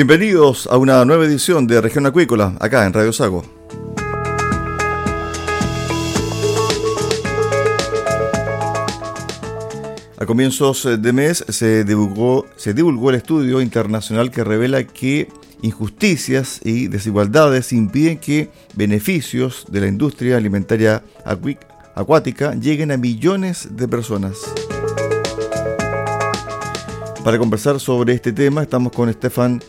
Bienvenidos a una nueva edición de Región Acuícola, acá en Radio Sago. A comienzos de mes se divulgó, el estudio internacional que revela que injusticias y desigualdades impiden que beneficios de la industria alimentaria acuática lleguen a millones de personas. Para conversar sobre este tema estamos con Stefan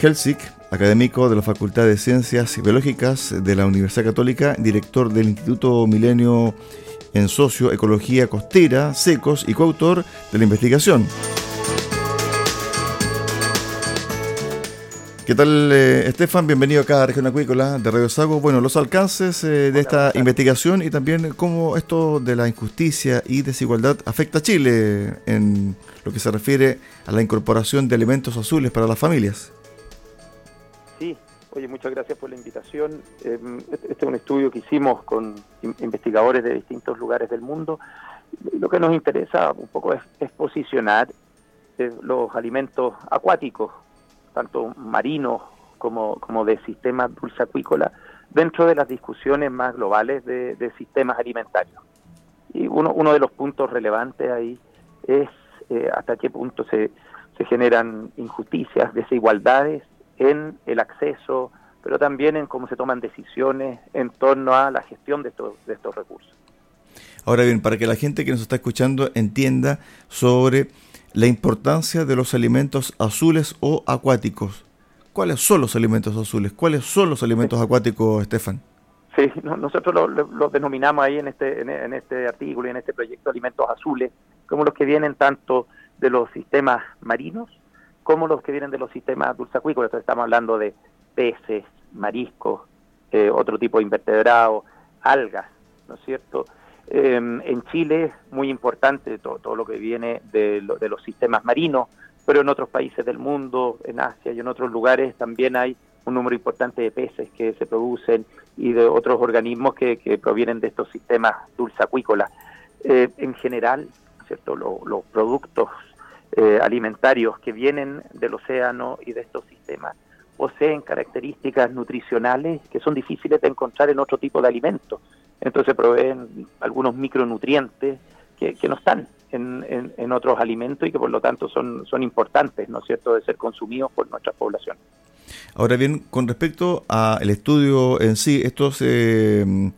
Helsik, académico de la Facultad de Ciencias Biológicas de la Universidad Católica, director del Instituto Milenio en Socioecología Costera, Secos y coautor de la investigación. ¿Qué tal, eh, Estefan? Bienvenido acá a Región Acuícola de Radio Sago. Bueno, los alcances eh, de esta investigación y también cómo esto de la injusticia y desigualdad afecta a Chile en lo que se refiere a la incorporación de alimentos azules para las familias. Oye, muchas gracias por la invitación. Em, este, este es un estudio que hicimos con investigadores de distintos lugares del mundo. Lo que nos interesa un poco es, posicionar eh, los alimentos acuáticos, tanto marinos como, como de sistemas acuícola, dentro de las discusiones más globales de, sistemas alimentarios. Y uno, uno de los puntos relevantes ahí es eh, hasta qué punto se, se generan injusticias, desigualdades en el acceso, pero también en cómo se toman decisiones en torno a la gestión de estos, de estos recursos. Ahora bien, para que la gente que nos está escuchando entienda sobre la importancia de los alimentos azules o acuáticos. ¿Cuáles son los alimentos azules? ¿Cuáles son los alimentos acuáticos, Estefan? Sí, nosotros los denominamos ahí en este, en este artículo y en este proyecto alimentos azules, como los que vienen tanto de los sistemas marinos como los que vienen de los sistemas dulceacuícolas. Estamos hablando de peces, mariscos, eh, otro tipo de invertebrados, algas, ¿no es cierto? Em, en Chile es muy importante todo, lo que viene de, de, los sistemas marinos, pero en otros países del mundo, en Asia y en otros lugares también hay un número importante de peces que se producen y de otros organismos que, provienen de estos sistemas dulceacuícolas. Eh, en general, cierto? Los, productos eh, alimentarios que vienen del océano y de estos sistemas poseen características nutricionales que son difíciles de encontrar en otro tipo de alimentos. Entonces proveen algunos micronutrientes que, no están en, en, otros alimentos y que por lo tanto son, son importantes, ¿no es cierto?, de ser consumidos por nuestra población. Ahora bien, con respecto al estudio en sí, esto se mm,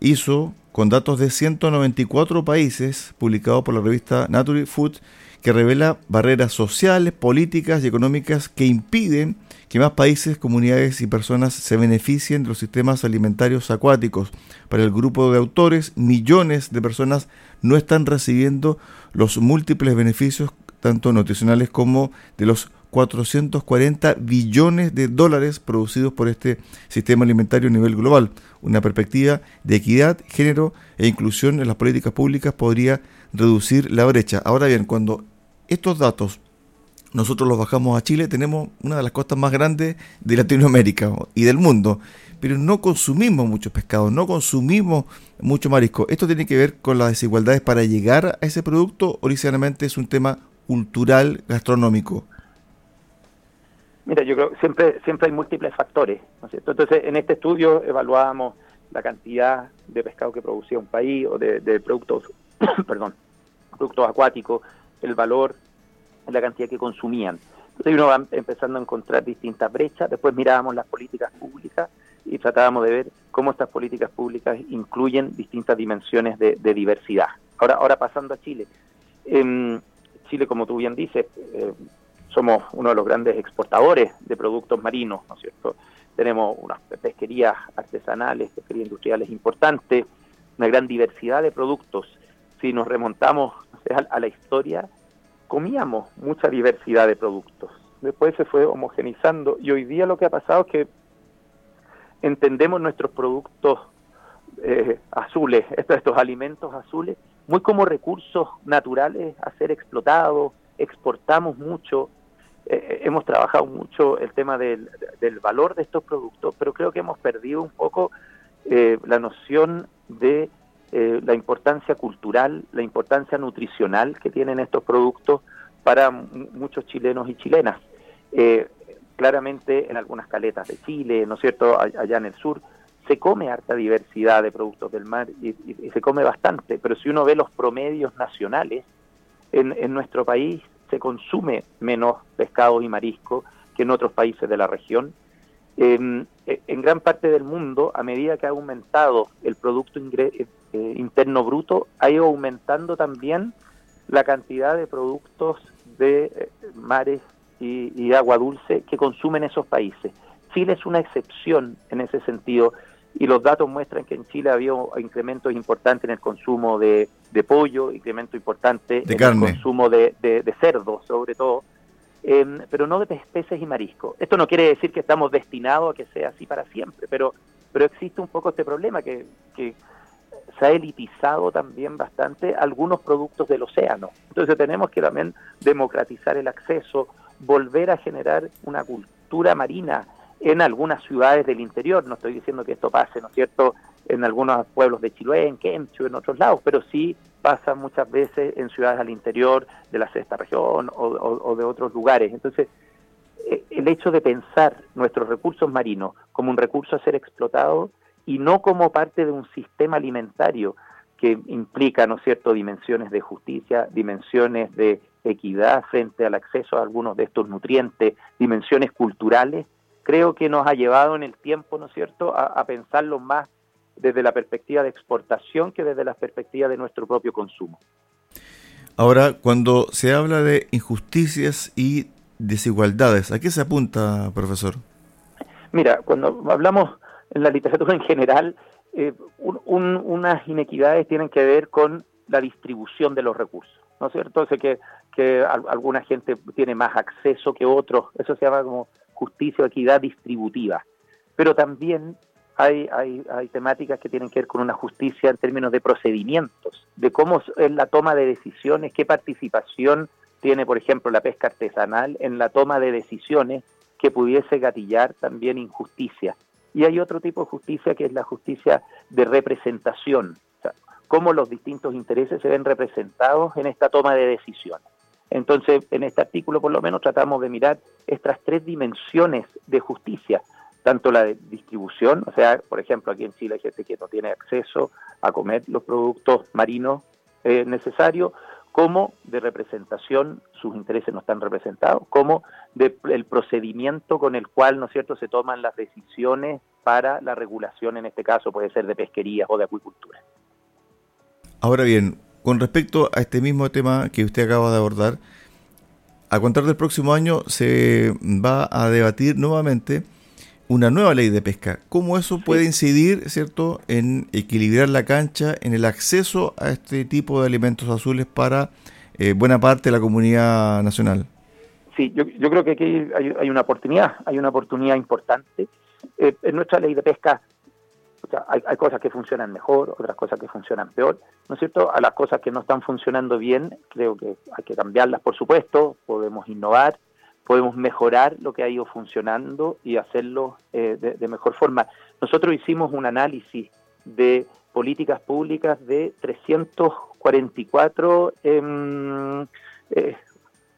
hizo con datos de 194 países, publicado por la revista Nature Food, que revela barreras sociales, políticas y económicas que impiden que más países, comunidades y personas se beneficien de los sistemas alimentarios acuáticos. Para el grupo de autores, millones de personas no están recibiendo los múltiples beneficios, tanto nutricionales como de los 440 billones de dólares producidos por este sistema alimentario a nivel global. Una perspectiva de equidad, género e inclusión en las políticas públicas podría reducir la brecha. Ahora bien, cuando estos datos nosotros los bajamos a Chile, tenemos una de las costas más grandes de Latinoamérica y del mundo, pero no consumimos mucho pescado, no consumimos mucho marisco. ¿Esto tiene que ver con las desigualdades para llegar a ese producto originalmente es un tema cultural, gastronómico? Mira, yo creo que siempre, siempre hay múltiples factores, ¿no es cierto? Entonces, en este estudio evaluábamos la cantidad de pescado que producía un país o de, de productos, perdón, productos acuáticos, el valor la cantidad que consumían. Entonces uno va empezando a encontrar distintas brechas, después mirábamos las políticas públicas y tratábamos de ver cómo estas políticas públicas incluyen distintas dimensiones de, diversidad. Ahora, ahora pasando a Chile. En Chile, como tú bien dices, eh, somos uno de los grandes exportadores de productos marinos, ¿no es cierto? Tenemos unas pesquerías artesanales, pesquerías industriales importantes, una gran diversidad de productos. Si nos remontamos a la historia, comíamos mucha diversidad de productos. Después se fue homogenizando y hoy día lo que ha pasado es que entendemos nuestros productos eh, azules, estos, estos alimentos azules, muy como recursos naturales a ser explotados, exportamos mucho, eh, eh, hemos trabajado mucho el tema del, valor de estos productos, pero creo que hemos perdido un poco la noción de eh, la importancia cultural, la importancia nutricional que tienen estos productos para muchos chilenos y chilenas. Eh, claramente en algunas caletas de Chile, ¿no es cierto?, allá en el sur, se come harta diversidad de productos del mar y, se come bastante, pero si uno ve los promedios nacionales, en nuestro país se consume menos pescado y marisco que en otros países de la región. en gran parte del mundo, a medida que ha aumentado el Producto eh, interno bruto, ha ido aumentando también la cantidad de productos de eh, mares y, agua dulce que consumen esos países. Chile es una excepción en ese sentido y los datos muestran que en Chile había incrementos importantes en el consumo de, pollo, incremento importante en el consumo de, cerdo, sobre todo, em, pero no de peces y mariscos. Esto no quiere decir que estamos destinados a que sea así para siempre, pero, pero existe un poco este problema que, que se ha elitizado también bastante algunos productos del océano. Entonces tenemos que también democratizar el acceso, volver a generar una cultura marina en algunas ciudades del interior. No estoy diciendo que esto pase, ¿no es cierto?, en algunos pueblos de Chiloé, en Quemcho, en otros lados, pero sí pasa muchas veces en ciudades al interior de la sexta región o, o de otros lugares. Entonces, eh, el hecho de pensar nuestros recursos marinos como un recurso a ser explotado y no como parte de un sistema alimentario que implica, ¿no es cierto?, dimensiones de justicia, dimensiones de equidad frente al acceso a algunos de estos nutrientes, dimensiones culturales, creo que nos ha llevado en el tiempo, ¿no es cierto?, a, pensarlo más desde la perspectiva de exportación que desde la perspectiva de nuestro propio consumo. Ahora, cuando se habla de injusticias y desigualdades, ¿a qué se apunta, profesor? Mira, cuando hablamos en la literatura en general, eh, unas inequidades tienen que ver con la distribución de los recursos, ¿no es cierto? O que, que alguna gente tiene más acceso que otros, eso se llama como justicia o equidad distributiva. Pero también hay, hay, hay temáticas que tienen que ver con una justicia en términos de procedimientos, de cómo es la toma de decisiones, qué participación tiene, por ejemplo, la pesca artesanal en la toma de decisiones que pudiese gatillar también injusticia. Y hay otro tipo de justicia que es la justicia de representación. cómo los distintos intereses se ven representados en esta toma de decisiones. Entonces, en este artículo por lo menos tratamos de mirar estas tres dimensiones de justicia, tanto la de distribución, o sea, por ejemplo, aquí en Chile hay gente que no tiene acceso a comer los productos marinos eh, necesarios, como de representación, sus intereses no están representados, como del procedimiento con el cual, ¿no es cierto?, se toman las decisiones para la regulación, en este caso puede ser de pesquería o de acuicultura. Ahora bien, con respecto a este mismo tema que usted acaba de abordar, a contar del próximo año se va a debatir nuevamente una nueva ley de pesca. ¿Cómo eso puede incidir, cierto, en equilibrar la cancha, en el acceso a este tipo de alimentos azules para eh, buena parte de la comunidad nacional? Sí, yo, creo que aquí hay, una oportunidad, hay una oportunidad importante. Eh, en nuestra ley de pesca hay, hay, cosas que funcionan mejor, otras cosas que funcionan peor, ¿no es cierto? A las cosas que no están funcionando bien, creo que hay que cambiarlas, por supuesto, podemos innovar, podemos mejorar lo que ha ido funcionando y hacerlo eh, de, mejor forma. Nosotros hicimos un análisis de políticas públicas de 344, em, eh,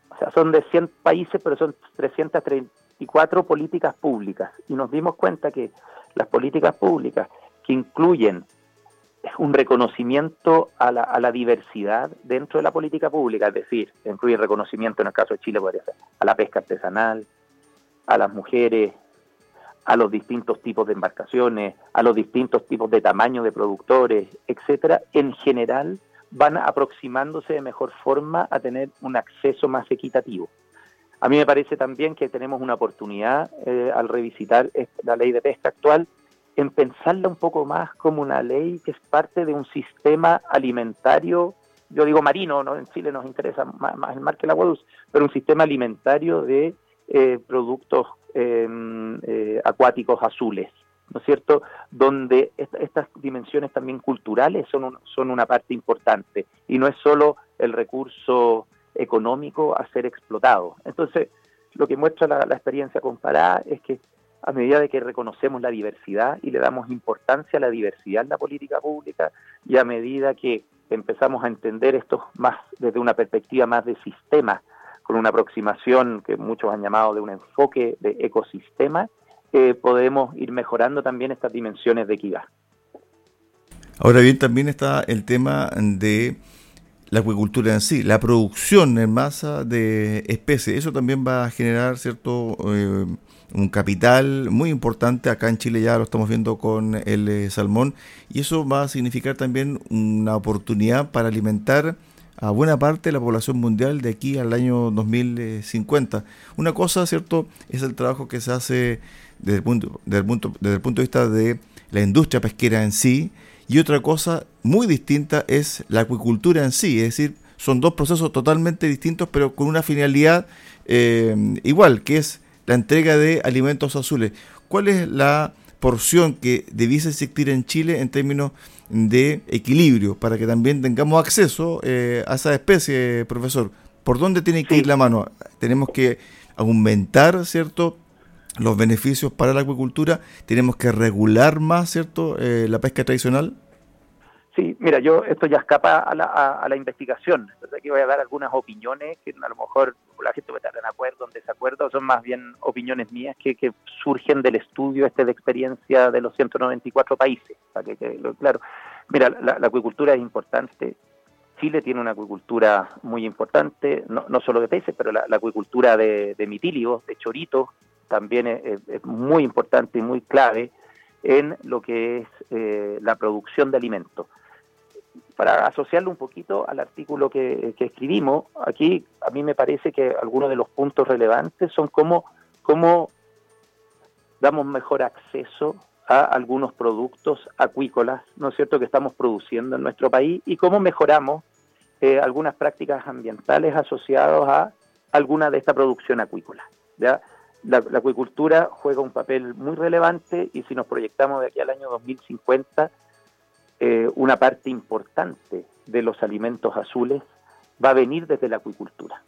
o sea, son de 100 países, pero son 334 políticas públicas. Y nos dimos cuenta que las políticas públicas que incluyen un reconocimiento a la, a la, diversidad dentro de la política pública, es decir, incluye reconocimiento en el caso de Chile, podría ser a la pesca artesanal, a las mujeres, a los distintos tipos de embarcaciones, a los distintos tipos de tamaño de productores, etcétera, en general van aproximándose de mejor forma a tener un acceso más equitativo. A mí me parece también que tenemos una oportunidad eh, al revisitar la ley de pesca actual en pensarla un poco más como una ley que es parte de un sistema alimentario, yo digo marino, ¿no? en Chile nos interesa más, el mar que el agua dulce, pero un sistema alimentario de eh, productos em, eh, acuáticos azules, ¿no es cierto? Donde estas dimensiones también culturales son, son una parte importante y no es solo el recurso económico a ser explotado. Entonces, lo que muestra la experiencia comparada es que a medida de que reconocemos la diversidad y le damos importancia a la diversidad en la política pública y a medida que empezamos a entender esto más desde una perspectiva más de sistema, con una aproximación que muchos han llamado de un enfoque de ecosistema, eh, podemos ir mejorando también estas dimensiones de equidad. Ahora bien, también está el tema de la acuicultura en sí, la producción en masa de especies. Eso también va a generar cierto eh, un capital muy importante. Acá en Chile ya lo estamos viendo con el eh, salmón y eso va a significar también una oportunidad para alimentar a buena parte de la población mundial de aquí al año 2050. Una cosa, ¿cierto?, es el trabajo que se hace desde el punto, desde el punto, desde el punto de vista de la industria pesquera en sí y otra cosa muy distinta es la acuicultura en sí, es decir, son dos procesos totalmente distintos pero con una finalidad eh, igual, que es la entrega de alimentos azules. ¿Cuál es la porción que debiese existir en Chile en términos de equilibrio para que también tengamos acceso eh, a esa especie, profesor? ¿Por dónde tiene que ir la mano? Tenemos que aumentar, ¿cierto? Los beneficios para la acuicultura, tenemos que regular más, ¿cierto?, eh, la pesca tradicional. Sí, mira, yo esto ya escapa a la, a, la investigación. Entonces aquí voy a dar algunas opiniones que a lo mejor la gente puede estar en acuerdo, en desacuerdo, son más bien opiniones mías que, que surgen del estudio este de experiencia de los 194 países. Para que, claro, mira, la, acuicultura es importante. Chile tiene una acuicultura muy importante, no, no solo de peces, pero la, acuicultura de, de de choritos, también es, muy importante y muy clave en lo que es eh, la producción de alimentos para asociarlo un poquito al artículo que, escribimos, aquí a mí me parece que algunos de los puntos relevantes son cómo, cómo damos mejor acceso a algunos productos acuícolas, ¿no es cierto?, que estamos produciendo en nuestro país y cómo mejoramos eh, algunas prácticas ambientales asociadas a alguna de esta producción acuícola. ¿ya? La, acuicultura juega un papel muy relevante y si nos proyectamos de aquí al año 2050, eh, una parte importante de los alimentos azules va a venir desde la acuicultura.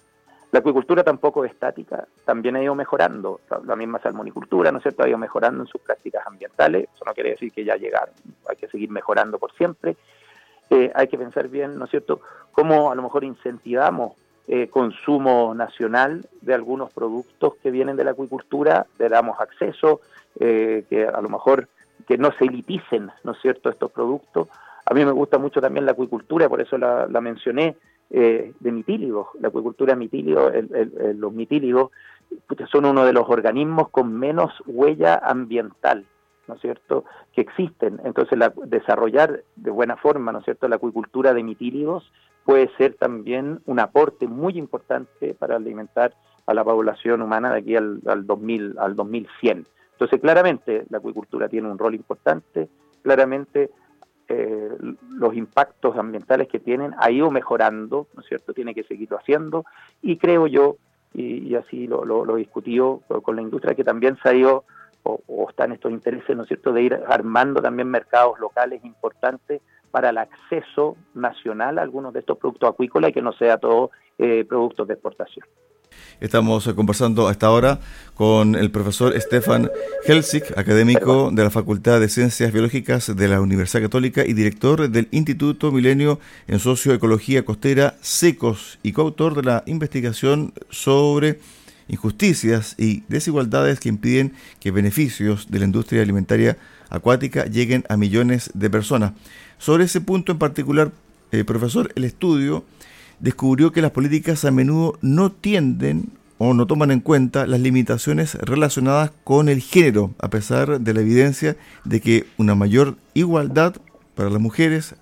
La acuicultura tampoco es estática, también ha ido mejorando, la misma salmonicultura, ¿no es cierto?, ha ido mejorando en sus prácticas ambientales, eso no quiere decir que ya llegaron, hay que seguir mejorando por siempre, eh, hay que pensar bien, ¿no es cierto?, cómo a lo mejor incentivamos eh, consumo nacional de algunos productos que vienen de la acuicultura, le damos acceso, eh, que a lo mejor que no se eliticen, ¿no es cierto?, estos productos. A mí me gusta mucho también la acuicultura, por eso la, mencioné, de mitíligos. La acuicultura mitíligo, los mitíligos son uno de los organismos con menos huella ambiental ¿no es cierto?, que existen. Entonces, la, desarrollar de buena forma, ¿no es cierto?, la acuicultura de mitíligos puede ser también un aporte muy importante para alimentar a la población humana de aquí al, al, 2000, al 2100. Entonces, claramente, la acuicultura tiene un rol importante, claramente eh, los impactos ambientales que tienen ha ido mejorando, ¿no es cierto?, tiene que seguirlo haciendo, y creo yo, y, así lo, lo, lo discutido con la industria, que también se ha ido o, están estos intereses, ¿no es cierto?, de ir armando también mercados locales importantes para el acceso nacional a algunos de estos productos acuícolas y que no sea todo eh, productos de exportación. Estamos conversando hasta ahora con el profesor Stefan Helsik, académico de la Facultad de Ciencias Biológicas de la Universidad Católica y director del Instituto Milenio en Socioecología Costera SECOS y coautor de la investigación sobre injusticias y desigualdades que impiden que beneficios de la industria alimentaria acuática lleguen a millones de personas. Sobre ese punto en particular, eh, profesor, el estudio descubrió que las políticas a menudo no tienden o no toman en cuenta las limitaciones relacionadas con el género, a pesar de la evidencia de que una mayor igualdad para las mujeres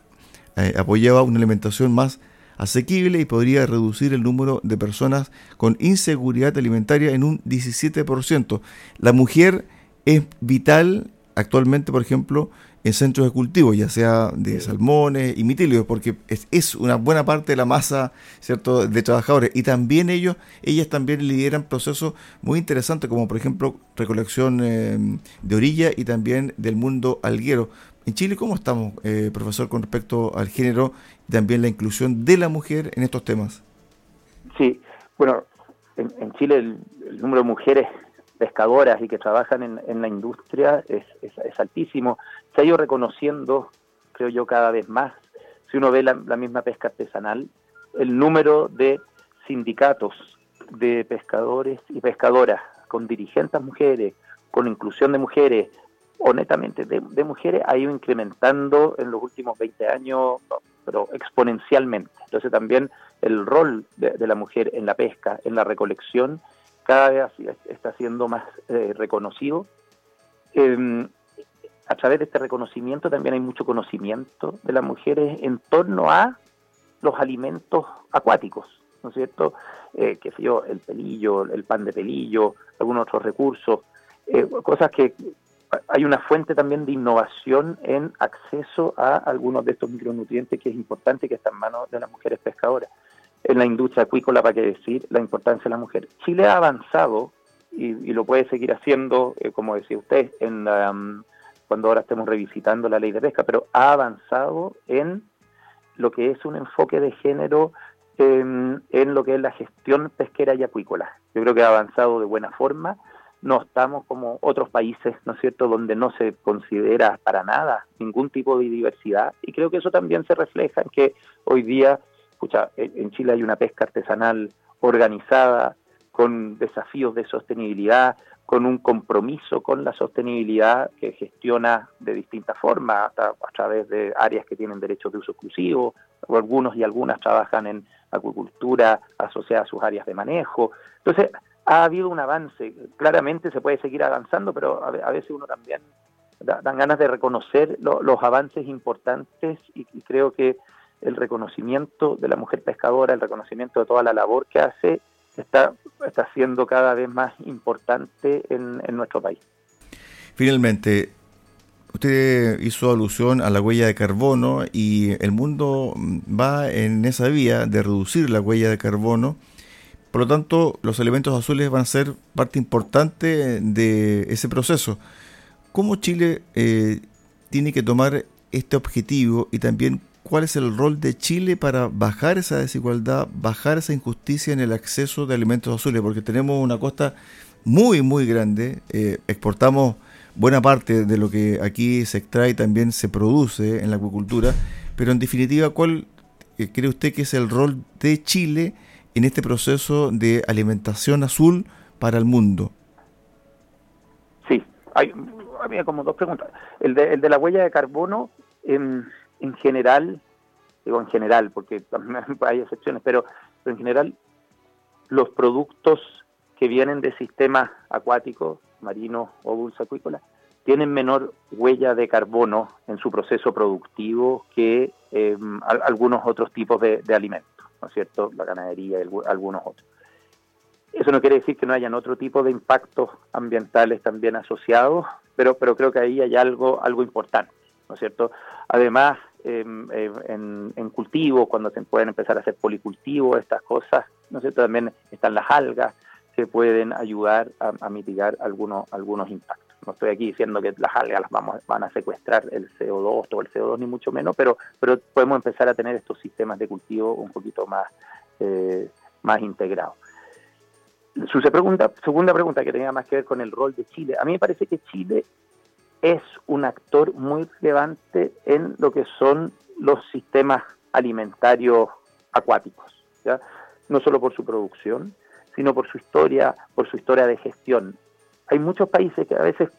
eh, apoyaba una alimentación más asequible y podría reducir el número de personas con inseguridad alimentaria en un 17%. La mujer es vital actualmente, por ejemplo, en centros de cultivo, ya sea de salmones y mitilios, porque es, una buena parte de la masa cierto de trabajadores. Y también ellos, ellas también lideran procesos muy interesantes, como por ejemplo recolección eh, de orilla y también del mundo alguero. En Chile, ¿cómo estamos, eh, profesor, con respecto al género también la inclusión de la mujer en estos temas? Sí, bueno, en, Chile el, número de mujeres pescadoras y que trabajan en, la industria es, altísimo. Se ha ido reconociendo, creo yo, cada vez más, si uno ve la, la misma pesca artesanal, el número de sindicatos de pescadores y pescadoras con dirigentes mujeres, con inclusión de mujeres, honestamente, de, mujeres ha ido incrementando en los últimos 20 años, pero exponencialmente. Entonces también el rol de, la mujer en la pesca, en la recolección, cada vez está siendo más eh, reconocido. Em, a través de este reconocimiento también hay mucho conocimiento de las mujeres en torno a los alimentos acuáticos, ¿no es cierto? Eh, que sé el pelillo, el pan de pelillo, algunos otros recursos, eh, cosas que hay una fuente también de innovación en acceso a algunos de estos micronutrientes que es importante que está en manos de las mujeres pescadoras. En la industria acuícola, para qué decir, la importancia de la mujer. Chile ha avanzado y, lo puede seguir haciendo, eh, como decía usted, en um, cuando ahora estemos revisitando la ley de pesca, pero ha avanzado en lo que es un enfoque de género en, en lo que es la gestión pesquera y acuícola. Yo creo que ha avanzado de buena forma no estamos como otros países, ¿no es cierto?, donde no se considera para nada ningún tipo de diversidad. Y creo que eso también se refleja en que hoy día, escucha, en Chile hay una pesca artesanal organizada, con desafíos de sostenibilidad, con un compromiso con la sostenibilidad que gestiona de distintas formas, hasta a través de áreas que tienen derechos de uso exclusivo, o algunos y algunas trabajan en acuicultura asociada a sus áreas de manejo. Entonces, ha habido un avance. Claramente se puede seguir avanzando, pero a, veces uno también dan ganas de reconocer los avances importantes y, creo que el reconocimiento de la mujer pescadora, el reconocimiento de toda la labor que hace, está, está siendo cada vez más importante en nuestro país. Finalmente, usted hizo alusión a la huella de carbono y el mundo va en esa vía de reducir la huella de carbono por lo tanto, los elementos azules van a ser parte importante de ese proceso. ¿Cómo Chile eh, tiene que tomar este objetivo y también cuál es el rol de Chile para bajar esa desigualdad, bajar esa injusticia en el acceso de alimentos azules? Porque tenemos una costa muy, muy grande. Eh, exportamos buena parte de lo que aquí se extrae y también se produce en la acuicultura, pero en definitiva, ¿cuál eh, cree usted que es el rol de Chile en este proceso de alimentación azul para el mundo? Sí, hay, había como dos preguntas. El de, el de la huella de carbono, en, en general, digo en general, porque hay excepciones, pero, en general los productos que vienen de sistemas acuáticos, marinos o dulceacuícolas, tienen menor huella de carbono en su proceso productivo que eh, algunos otros tipos de, alimentos, ¿no es cierto? La ganadería y algunos otros. Eso no quiere decir que no hayan otro tipo de impactos ambientales también asociados, pero, pero creo que ahí hay algo, algo importante, ¿no es cierto? Además, em, em, en, en cultivo, cuando se pueden empezar a hacer policultivos, estas cosas, ¿no es cierto? También están las algas que pueden ayudar a, a mitigar algunos impactos no estoy aquí diciendo que las algas las vamos, van a secuestrar el CO2 o el CO2 ni mucho menos, pero, pero podemos empezar a tener estos sistemas de cultivo un poquito más, eh, más integrados. Su segunda, segunda pregunta que tenía más que ver con el rol de Chile. A mí me parece que Chile es un actor muy relevante en lo que son los sistemas alimentarios acuáticos, ¿ya? no solo por su producción, sino por su historia, por su historia de gestión hay muchos países que a veces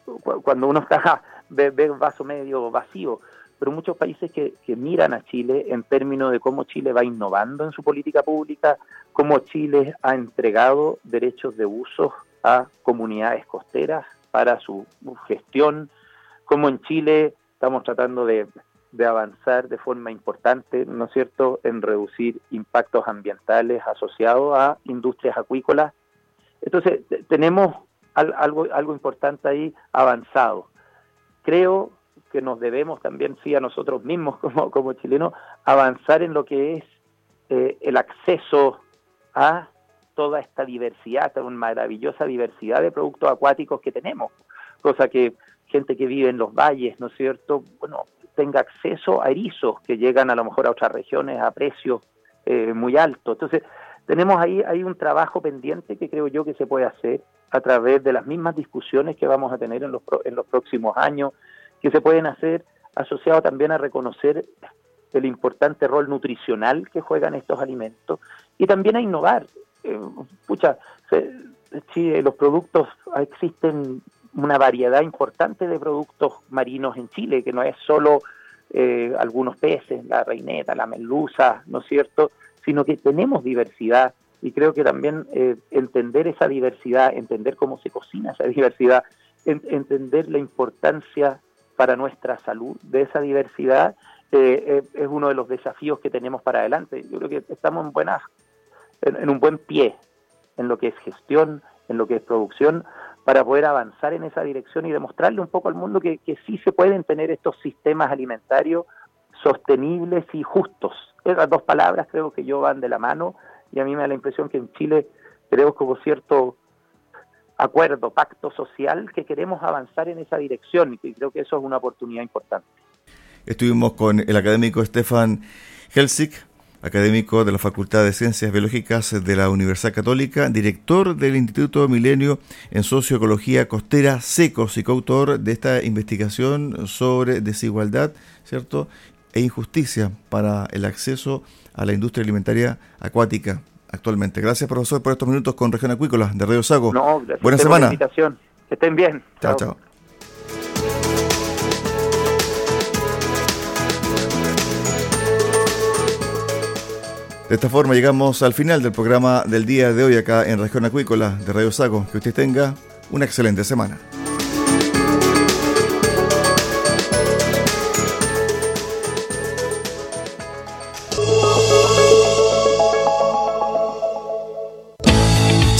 cuando uno está ve, ve vaso medio vacío, pero muchos países que, miran a Chile en términos de cómo Chile va innovando en su política pública, cómo Chile ha entregado derechos de uso a comunidades costeras para su gestión, cómo en Chile estamos tratando de, de avanzar de forma importante, ¿no es cierto?, en reducir impactos ambientales asociados a industrias acuícolas. Entonces, tenemos algo, algo importante ahí avanzado. Creo que nos debemos también, sí, a nosotros mismos como, como chilenos, avanzar en lo que es eh, el acceso a toda esta diversidad, esta maravillosa diversidad de productos acuáticos que tenemos, cosa que gente que vive en los valles, ¿no es cierto?, bueno, tenga acceso a erizos que llegan a lo mejor a otras regiones a precios eh, muy altos. Entonces, tenemos ahí, hay un trabajo pendiente que creo yo que se puede hacer a través de las mismas discusiones que vamos a tener en los, en los próximos años, que se pueden hacer asociado también a reconocer el importante rol nutricional que juegan estos alimentos y también a innovar. Eh, pucha, si los productos, existen una variedad importante de productos marinos en Chile, que no es solo eh, algunos peces, la reineta, la merluza, ¿no es cierto?, sino que tenemos diversidad y creo que también eh, entender esa diversidad, entender cómo se cocina esa diversidad, entender la importancia para nuestra salud de esa diversidad eh, eh, es uno de los desafíos que tenemos para adelante. Yo creo que estamos en, buenas, en, un buen pie en lo que es gestión, en lo que es producción, para poder avanzar en esa dirección y demostrarle un poco al mundo que sí se pueden tener estos sistemas alimentarios sostenibles y justos. Esas dos palabras creo que yo van de la mano y a mí me da la impresión que en Chile tenemos como cierto acuerdo, pacto social que queremos avanzar en esa dirección y creo que eso es una oportunidad importante. Estuvimos con el académico Stefan Helsik, académico de la Facultad de Ciencias Biológicas de la Universidad Católica, director del Instituto Milenio en Socioecología Costera Secos y coautor de esta investigación sobre desigualdad, ¿cierto? E injusticia para el acceso a la industria alimentaria acuática actualmente. Gracias, profesor, por estos minutos con Región Acuícola de Radio Sago. No, gracias Buena semana. Invitación. Que estén bien. Chao, chao. De esta forma llegamos al final del programa del día de hoy acá en Región Acuícola de Radio Sago. Que usted tenga una excelente semana.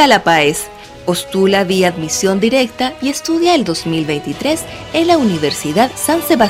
Anticípate a la PAES. Postula vía admisión directa y estudia el 2023 en la Universidad San Sebastián.